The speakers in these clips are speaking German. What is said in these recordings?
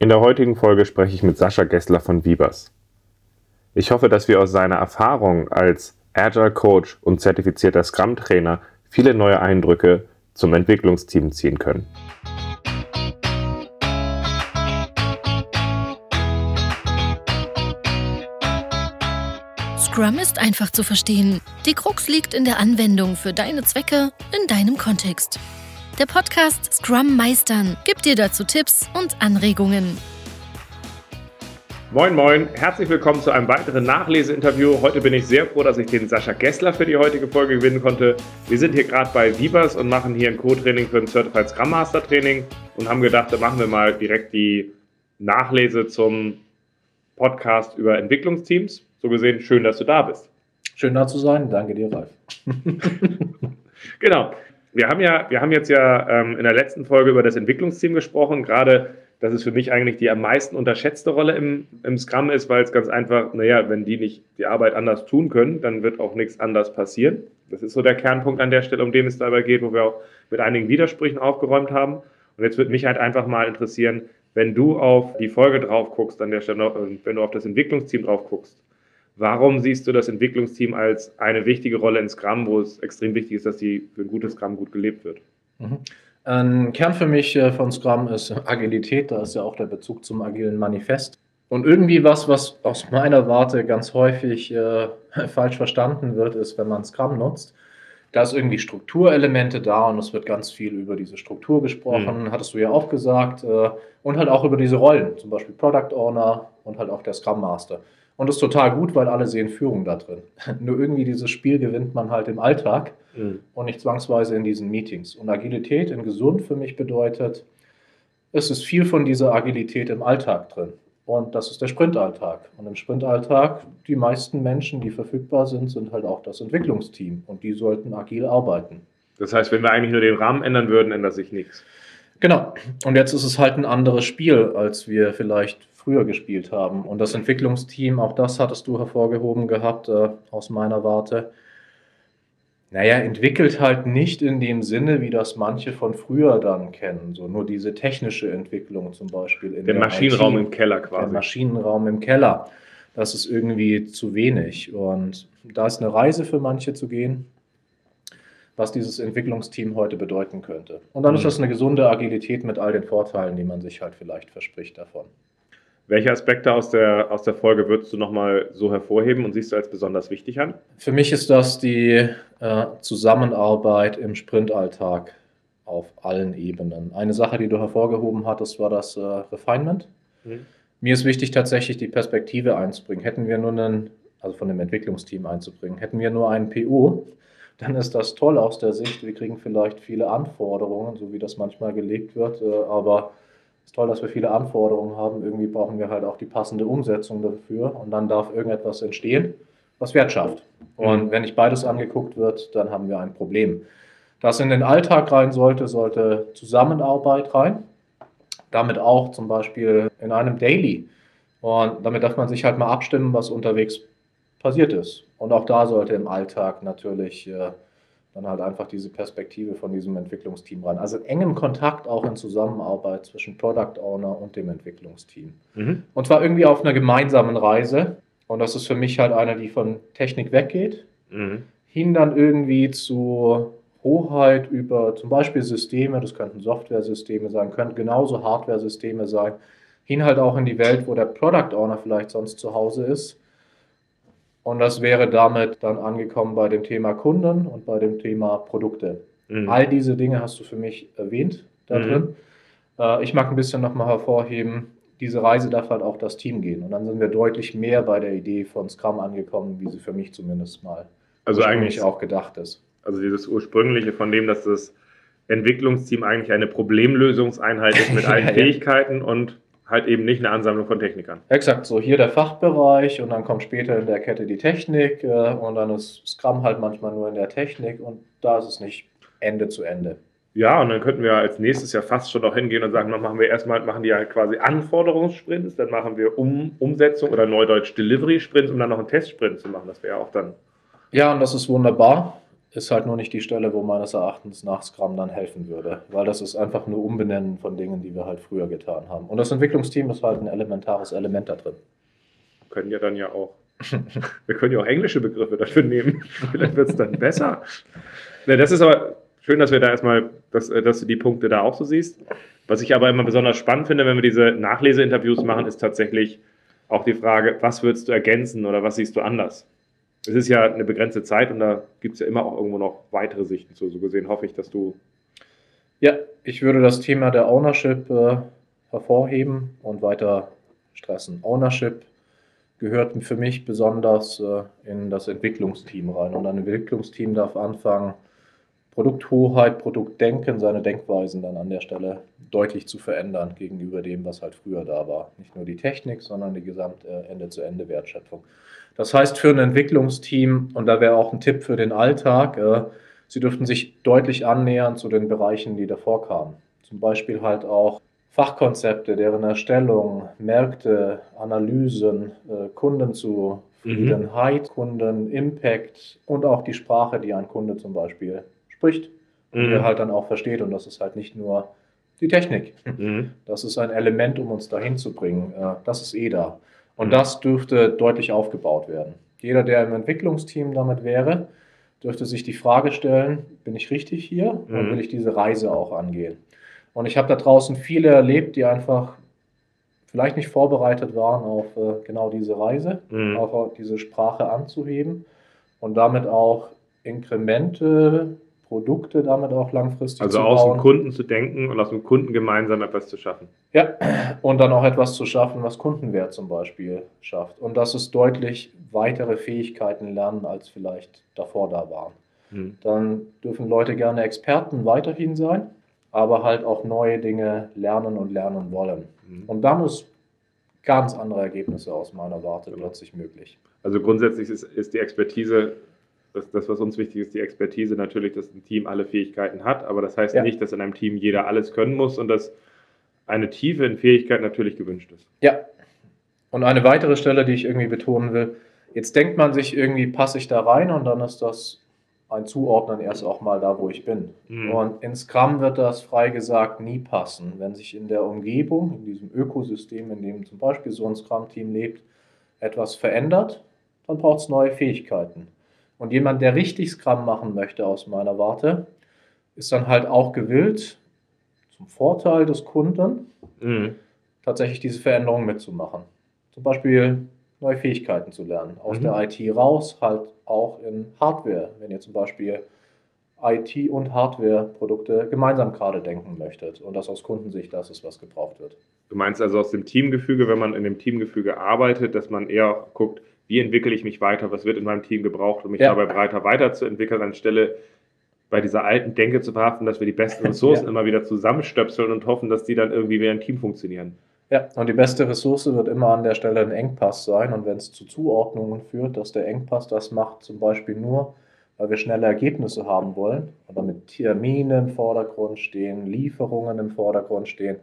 In der heutigen Folge spreche ich mit Sascha Gessler von Vibers. Ich hoffe, dass wir aus seiner Erfahrung als Agile Coach und zertifizierter Scrum Trainer viele neue Eindrücke zum Entwicklungsteam ziehen können. Scrum ist einfach zu verstehen. Die Krux liegt in der Anwendung für deine Zwecke in deinem Kontext. Der Podcast Scrum Meistern gibt dir dazu Tipps und Anregungen. Moin, moin, herzlich willkommen zu einem weiteren Nachleseinterview. Heute bin ich sehr froh, dass ich den Sascha Gessler für die heutige Folge gewinnen konnte. Wir sind hier gerade bei Vibers und machen hier ein Co-Training für ein Certified Scrum Master Training und haben gedacht, da machen wir mal direkt die Nachlese zum Podcast über Entwicklungsteams. So gesehen, schön, dass du da bist. Schön da zu sein. Danke dir, Ralf. genau wir haben ja, wir haben jetzt ja ähm, in der letzten Folge über das Entwicklungsteam gesprochen, gerade dass es für mich eigentlich die am meisten unterschätzte Rolle im, im Scrum ist, weil es ganz einfach, naja, wenn die nicht die Arbeit anders tun können, dann wird auch nichts anders passieren. Das ist so der Kernpunkt an der Stelle, um den es dabei geht, wo wir auch mit einigen Widersprüchen aufgeräumt haben. Und jetzt würde mich halt einfach mal interessieren, wenn du auf die Folge drauf guckst, an der Stelle, wenn du auf das Entwicklungsteam drauf guckst, Warum siehst du das Entwicklungsteam als eine wichtige Rolle in Scrum, wo es extrem wichtig ist, dass die für ein gutes Scrum gut gelebt wird? Mhm. Ein Kern für mich äh, von Scrum ist Agilität, da ist ja auch der Bezug zum agilen Manifest. Und irgendwie was, was aus meiner Warte ganz häufig äh, falsch verstanden wird, ist, wenn man Scrum nutzt, da ist irgendwie Strukturelemente da und es wird ganz viel über diese Struktur gesprochen, mhm. hattest du ja auch gesagt, äh, und halt auch über diese Rollen, zum Beispiel Product Owner und halt auch der Scrum Master. Und das ist total gut, weil alle sehen Führung da drin. Nur irgendwie dieses Spiel gewinnt man halt im Alltag mhm. und nicht zwangsweise in diesen Meetings. Und Agilität in gesund für mich bedeutet, es ist viel von dieser Agilität im Alltag drin. Und das ist der Sprintalltag. Und im Sprintalltag, die meisten Menschen, die verfügbar sind, sind halt auch das Entwicklungsteam. Und die sollten agil arbeiten. Das heißt, wenn wir eigentlich nur den Rahmen ändern würden, ändert sich nichts. Genau. Und jetzt ist es halt ein anderes Spiel, als wir vielleicht früher gespielt haben. Und das Entwicklungsteam, auch das hattest du hervorgehoben gehabt, äh, aus meiner Warte. Naja, entwickelt halt nicht in dem Sinne, wie das manche von früher dann kennen. So nur diese technische Entwicklung zum Beispiel. In der, der Maschinenraum IT, im Keller quasi. Der Maschinenraum im Keller. Das ist irgendwie zu wenig. Und da ist eine Reise für manche zu gehen, was dieses Entwicklungsteam heute bedeuten könnte. Und dann mhm. ist das eine gesunde Agilität mit all den Vorteilen, die man sich halt vielleicht verspricht davon. Welche Aspekte aus der, aus der Folge würdest du nochmal so hervorheben und siehst du als besonders wichtig an? Für mich ist das die äh, Zusammenarbeit im Sprintalltag auf allen Ebenen. Eine Sache, die du hervorgehoben hattest, war das äh, Refinement. Mhm. Mir ist wichtig, tatsächlich die Perspektive einzubringen. Hätten wir nur einen, also von dem Entwicklungsteam einzubringen, hätten wir nur einen PO, dann ist das toll aus der Sicht. Wir kriegen vielleicht viele Anforderungen, so wie das manchmal gelegt wird, äh, aber ist toll, dass wir viele Anforderungen haben. Irgendwie brauchen wir halt auch die passende Umsetzung dafür und dann darf irgendetwas entstehen, was Wert schafft. Und wenn nicht beides angeguckt wird, dann haben wir ein Problem. Das in den Alltag rein sollte, sollte Zusammenarbeit rein. Damit auch zum Beispiel in einem Daily. Und damit darf man sich halt mal abstimmen, was unterwegs passiert ist. Und auch da sollte im Alltag natürlich äh, dann halt einfach diese Perspektive von diesem Entwicklungsteam rein. Also engen Kontakt auch in Zusammenarbeit zwischen Product Owner und dem Entwicklungsteam. Mhm. Und zwar irgendwie auf einer gemeinsamen Reise. Und das ist für mich halt eine, die von Technik weggeht, mhm. hin dann irgendwie zu Hoheit über zum Beispiel Systeme, das könnten Software-Systeme sein, könnten genauso Hardware-Systeme sein, hin halt auch in die Welt, wo der Product Owner vielleicht sonst zu Hause ist und das wäre damit dann angekommen bei dem Thema Kunden und bei dem Thema Produkte. Mhm. All diese Dinge hast du für mich erwähnt da mhm. drin. Äh, ich mag ein bisschen nochmal hervorheben, diese Reise darf halt auch das Team gehen. Und dann sind wir deutlich mehr bei der Idee von Scrum angekommen, wie sie für mich zumindest mal also eigentlich auch gedacht ist. Also dieses ursprüngliche von dem, dass das Entwicklungsteam eigentlich eine Problemlösungseinheit ist mit allen ja, Fähigkeiten und halt eben nicht eine Ansammlung von Technikern. Exakt, so hier der Fachbereich und dann kommt später in der Kette die Technik äh, und dann ist Scrum halt manchmal nur in der Technik und da ist es nicht Ende zu Ende. Ja, und dann könnten wir als nächstes ja fast schon auch hingehen und sagen, dann machen wir erstmal, machen die halt quasi Anforderungssprints, dann machen wir um, Umsetzung oder Neudeutsch Delivery Sprints, um dann noch einen Testsprint zu machen. Das wäre auch dann. Ja, und das ist wunderbar. Ist halt nur nicht die Stelle, wo meines Erachtens nach Scrum dann helfen würde, weil das ist einfach nur Umbenennen von Dingen, die wir halt früher getan haben. Und das Entwicklungsteam ist halt ein elementares Element da drin. Wir können ja dann ja auch, wir können ja auch englische Begriffe dafür nehmen. Vielleicht wird es dann besser. Ja, das ist aber schön, dass wir da erstmal, dass, äh, dass du die Punkte da auch so siehst. Was ich aber immer besonders spannend finde, wenn wir diese Nachleseinterviews machen, ist tatsächlich auch die Frage, was würdest du ergänzen oder was siehst du anders? Es ist ja eine begrenzte Zeit und da gibt es ja immer auch irgendwo noch weitere Sichten zu. So gesehen hoffe ich, dass du. Ja, ich würde das Thema der Ownership äh, hervorheben und weiter stressen. Ownership gehört für mich besonders äh, in das Entwicklungsteam rein. Und ein Entwicklungsteam darf anfangen, Produkthoheit, Produktdenken, seine Denkweisen dann an der Stelle deutlich zu verändern gegenüber dem, was halt früher da war. Nicht nur die Technik, sondern die gesamte Ende-zu-Ende-Wertschöpfung. Das heißt für ein Entwicklungsteam, und da wäre auch ein Tipp für den Alltag, äh, sie dürften sich deutlich annähern zu den Bereichen, die davor kamen. Zum Beispiel halt auch Fachkonzepte, deren Erstellung, Märkte, Analysen, äh, Kundenzufriedenheit, mhm. Kundenimpact und auch die Sprache, die ein Kunde zum Beispiel spricht und mhm. er halt dann auch versteht. Und das ist halt nicht nur die Technik. Mhm. Das ist ein Element, um uns dahin zu bringen. Äh, das ist eh da. Und mhm. das dürfte deutlich aufgebaut werden. Jeder, der im Entwicklungsteam damit wäre, dürfte sich die Frage stellen, bin ich richtig hier und mhm. will ich diese Reise auch angehen? Und ich habe da draußen viele erlebt, die einfach vielleicht nicht vorbereitet waren auf äh, genau diese Reise, mhm. auf diese Sprache anzuheben und damit auch Inkremente Produkte damit auch langfristig also zu bauen. Also aus dem Kunden zu denken und aus dem Kunden gemeinsam etwas zu schaffen. Ja, und dann auch etwas zu schaffen, was Kundenwert zum Beispiel schafft. Und das ist deutlich weitere Fähigkeiten lernen, als vielleicht davor da waren. Hm. Dann dürfen Leute gerne Experten weiterhin sein, aber halt auch neue Dinge lernen und lernen wollen. Hm. Und dann ist ganz andere Ergebnisse aus meiner Warte genau. plötzlich möglich. Also grundsätzlich ist, ist die Expertise das, das, was uns wichtig ist, die Expertise natürlich, dass ein Team alle Fähigkeiten hat, aber das heißt ja. nicht, dass in einem Team jeder alles können muss und dass eine Tiefe in Fähigkeit natürlich gewünscht ist. Ja. Und eine weitere Stelle, die ich irgendwie betonen will, jetzt denkt man sich irgendwie, passe ich da rein und dann ist das ein Zuordnen erst auch mal da, wo ich bin. Mhm. Und in Scrum wird das frei gesagt nie passen. Wenn sich in der Umgebung, in diesem Ökosystem, in dem zum Beispiel so ein Scrum-Team lebt, etwas verändert, dann braucht es neue Fähigkeiten. Und jemand, der richtig Scrum machen möchte, aus meiner Warte, ist dann halt auch gewillt, zum Vorteil des Kunden, mhm. tatsächlich diese Veränderung mitzumachen. Zum Beispiel neue Fähigkeiten zu lernen. Aus mhm. der IT raus, halt auch in Hardware. Wenn ihr zum Beispiel IT- und Hardware-Produkte gemeinsam gerade denken möchtet und das aus Kundensicht das ist, was gebraucht wird. Du meinst also aus dem Teamgefüge, wenn man in dem Teamgefüge arbeitet, dass man eher guckt, wie entwickle ich mich weiter, was wird in meinem Team gebraucht, um mich ja. dabei breiter weiterzuentwickeln, anstelle bei dieser alten Denke zu verhaften, dass wir die besten Ressourcen ja. immer wieder zusammenstöpseln und hoffen, dass die dann irgendwie wie ein Team funktionieren. Ja, und die beste Ressource wird immer an der Stelle ein Engpass sein. Und wenn es zu Zuordnungen führt, dass der Engpass das macht, zum Beispiel nur, weil wir schnelle Ergebnisse haben wollen oder mit Terminen im Vordergrund stehen, Lieferungen im Vordergrund stehen,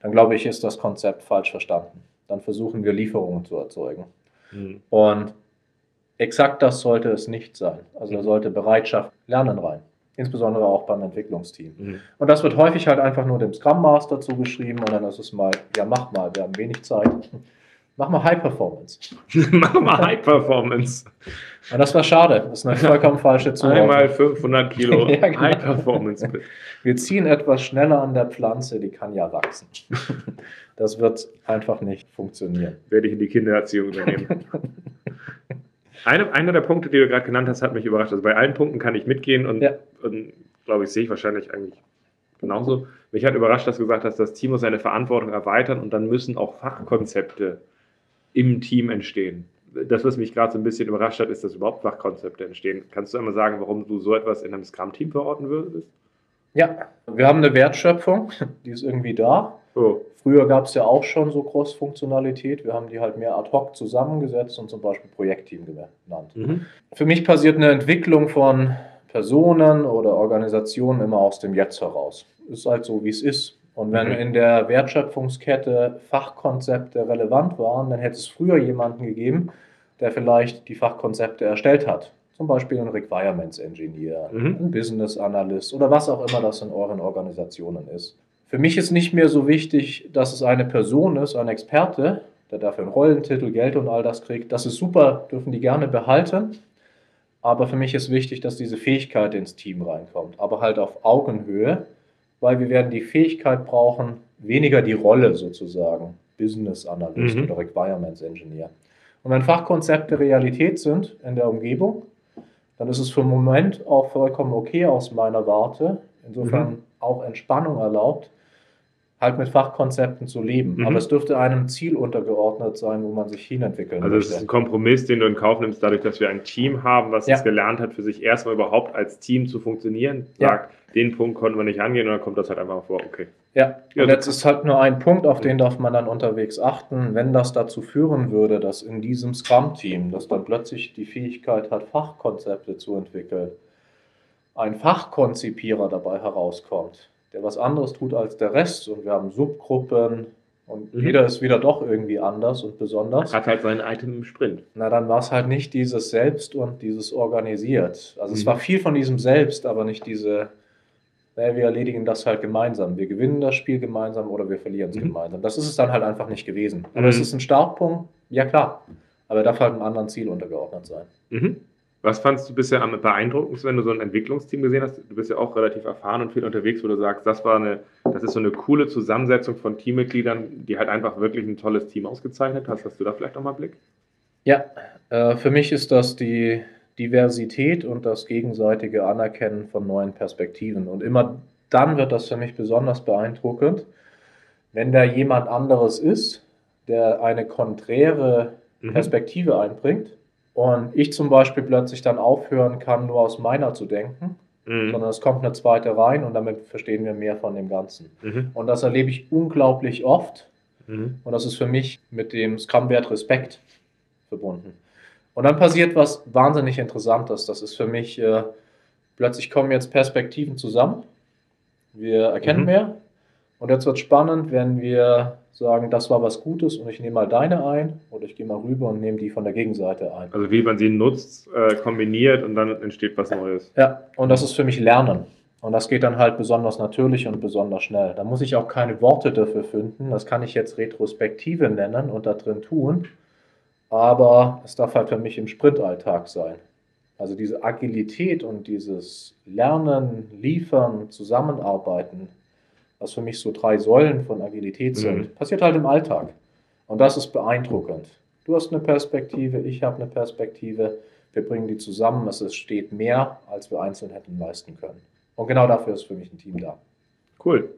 dann glaube ich, ist das Konzept falsch verstanden. Dann versuchen wir Lieferungen zu erzeugen. Mhm. Und exakt das sollte es nicht sein. Also da mhm. sollte Bereitschaft, Lernen rein. Insbesondere auch beim Entwicklungsteam. Mhm. Und das wird häufig halt einfach nur dem Scrum Master zugeschrieben und dann ist es mal, ja mach mal, wir haben wenig Zeit. Mach mal High Performance. mach mal High Performance. Und das war schade. Das ist eine vollkommen falsche Zuordnung. Einmal 500 Kilo ja, genau. High Performance. Wir ziehen etwas schneller an der Pflanze, die kann ja wachsen. Das wird einfach nicht funktionieren. Werde ich in die Kindererziehung übernehmen. Eine, einer der Punkte, die du gerade genannt hast, hat mich überrascht. Also bei allen Punkten kann ich mitgehen und, ja. und glaube ich, sehe ich wahrscheinlich eigentlich genauso. Mich hat überrascht, dass du gesagt hast, das Team muss seine Verantwortung erweitern und dann müssen auch Fachkonzepte im Team entstehen. Das, was mich gerade so ein bisschen überrascht hat, ist, dass überhaupt Fachkonzepte entstehen. Kannst du einmal sagen, warum du so etwas in einem Scrum-Team verorten würdest? Ja, wir haben eine Wertschöpfung, die ist irgendwie da. Oh. Früher gab es ja auch schon so Cross-Funktionalität. Wir haben die halt mehr ad hoc zusammengesetzt und zum Beispiel Projektteam genannt. Mhm. Für mich passiert eine Entwicklung von Personen oder Organisationen immer aus dem Jetzt heraus. Ist halt so, wie es ist. Und wenn mhm. in der Wertschöpfungskette Fachkonzepte relevant waren, dann hätte es früher jemanden gegeben, der vielleicht die Fachkonzepte erstellt hat. Zum Beispiel ein Requirements Engineer, mhm. ein Business Analyst oder was auch immer das in euren Organisationen ist. Für mich ist nicht mehr so wichtig, dass es eine Person ist, ein Experte, der dafür einen Rollentitel, Geld und all das kriegt. Das ist super, dürfen die gerne behalten. Aber für mich ist wichtig, dass diese Fähigkeit ins Team reinkommt, aber halt auf Augenhöhe, weil wir werden die Fähigkeit brauchen, weniger die Rolle sozusagen, Business Analyst mhm. oder Requirements Engineer. Und wenn Fachkonzepte Realität sind in der Umgebung, dann ist es für den Moment auch vollkommen okay aus meiner Warte, insofern mhm. auch Entspannung erlaubt, halt mit Fachkonzepten zu leben. Mhm. Aber es dürfte einem Ziel untergeordnet sein, wo man sich hinentwickeln also möchte. Also es ist ein Kompromiss, den du in Kauf nimmst, dadurch, dass wir ein Team haben, was ja. es gelernt hat, für sich erstmal überhaupt als Team zu funktionieren. Sagt, ja. den Punkt konnten wir nicht angehen und dann kommt das halt einfach vor, okay. Ja, ja und jetzt ist halt nur ein Punkt, auf den darf man dann unterwegs achten. Wenn das dazu führen würde, dass in diesem Scrum-Team, das dann plötzlich die Fähigkeit hat, Fachkonzepte zu entwickeln, ein Fachkonzipierer dabei herauskommt, der was anderes tut als der Rest und wir haben Subgruppen und mhm. jeder ist wieder doch irgendwie anders und besonders. Hat halt sein Item im Sprint. Na, dann war es halt nicht dieses Selbst und dieses Organisiert. Also mhm. es war viel von diesem Selbst, aber nicht diese, naja, wir erledigen das halt gemeinsam. Wir gewinnen das Spiel gemeinsam oder wir verlieren es mhm. gemeinsam. Das ist es dann halt einfach nicht gewesen. Aber es mhm. ist ein Startpunkt, ja klar. Aber er darf halt einem anderen Ziel untergeordnet sein. Mhm. Was fandst du bisher am beeindruckendsten, wenn du so ein Entwicklungsteam gesehen hast? Du bist ja auch relativ erfahren und viel unterwegs, wo du sagst, das war eine, das ist so eine coole Zusammensetzung von Teammitgliedern, die halt einfach wirklich ein tolles Team ausgezeichnet hast. Hast du da vielleicht nochmal einen Blick? Ja, äh, für mich ist das die Diversität und das gegenseitige Anerkennen von neuen Perspektiven. Und immer dann wird das für mich besonders beeindruckend, wenn da jemand anderes ist, der eine konträre mhm. Perspektive mhm. einbringt und ich zum Beispiel plötzlich dann aufhören kann, nur aus meiner zu denken, mhm. sondern es kommt eine zweite rein und damit verstehen wir mehr von dem Ganzen. Mhm. Und das erlebe ich unglaublich oft. Mhm. Und das ist für mich mit dem Scrum-Wert Respekt verbunden. Und dann passiert was wahnsinnig Interessantes. Das ist für mich, äh, plötzlich kommen jetzt Perspektiven zusammen. Wir erkennen mhm. mehr. Und jetzt wird spannend, wenn wir sagen, das war was Gutes und ich nehme mal deine ein oder ich gehe mal rüber und nehme die von der Gegenseite ein. Also wie man sie nutzt, äh, kombiniert und dann entsteht was Neues. Ja, und das ist für mich Lernen. Und das geht dann halt besonders natürlich und besonders schnell. Da muss ich auch keine Worte dafür finden. Das kann ich jetzt Retrospektive nennen und da drin tun. Aber es darf halt für mich im Sprintalltag sein. Also diese Agilität und dieses Lernen, Liefern, Zusammenarbeiten, was für mich so drei Säulen von Agilität mhm. sind, passiert halt im Alltag. Und das ist beeindruckend. Du hast eine Perspektive, ich habe eine Perspektive, wir bringen die zusammen, es entsteht mehr, als wir einzeln hätten leisten können. Und genau dafür ist für mich ein Team da. Cool.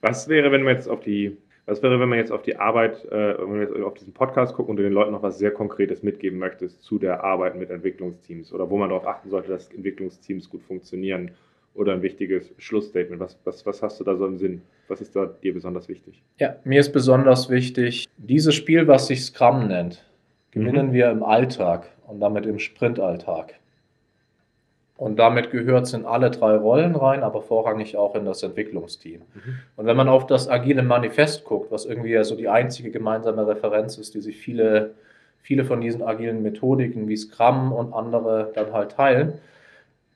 Was wäre, wenn man jetzt auf die, was wäre, wenn man jetzt auf die Arbeit, äh, wenn man jetzt auf diesen Podcast guckt und du den Leuten noch was sehr Konkretes mitgeben möchtest zu der Arbeit mit Entwicklungsteams oder wo man darauf achten sollte, dass Entwicklungsteams gut funktionieren oder ein wichtiges Schlussstatement? Was, was, was hast du da so im Sinn? Was ist da dir besonders wichtig? Ja, mir ist besonders wichtig, dieses Spiel, was sich Scrum nennt, gewinnen mhm. wir im Alltag und damit im Sprintalltag. Und damit gehört es in alle drei Rollen rein, aber vorrangig auch in das Entwicklungsteam. Mhm. Und wenn man auf das agile Manifest guckt, was irgendwie ja so die einzige gemeinsame Referenz ist, die sich viele, viele von diesen agilen Methodiken wie Scrum und andere dann halt teilen,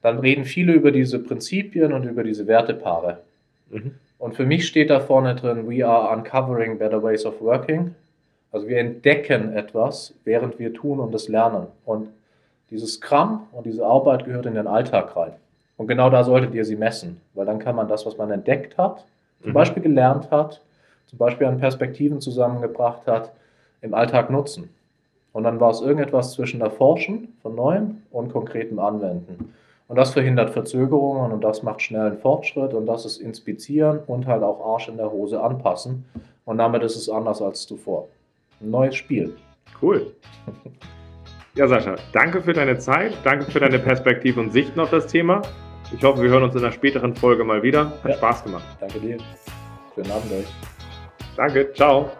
dann reden viele über diese Prinzipien und über diese Wertepaare. Mhm. Und für mich steht da vorne drin, we are uncovering better ways of working. Also wir entdecken etwas, während wir tun und es lernen. Und dieses Scrum und diese Arbeit gehört in den Alltag rein. Und genau da solltet ihr sie messen, weil dann kann man das, was man entdeckt hat, zum mhm. Beispiel gelernt hat, zum Beispiel an Perspektiven zusammengebracht hat, im Alltag nutzen. Und dann war es irgendetwas zwischen Erforschen von Neuem und konkretem Anwenden. Und das verhindert Verzögerungen und das macht schnellen Fortschritt und das ist Inspizieren und halt auch Arsch in der Hose anpassen. Und damit ist es anders als zuvor. Ein neues Spiel. Cool. Ja, Sascha, danke für deine Zeit, danke für deine Perspektive und Sichten auf das Thema. Ich hoffe, wir hören uns in einer späteren Folge mal wieder. Hat ja. Spaß gemacht. Danke dir. Schönen Abend euch. Danke, ciao.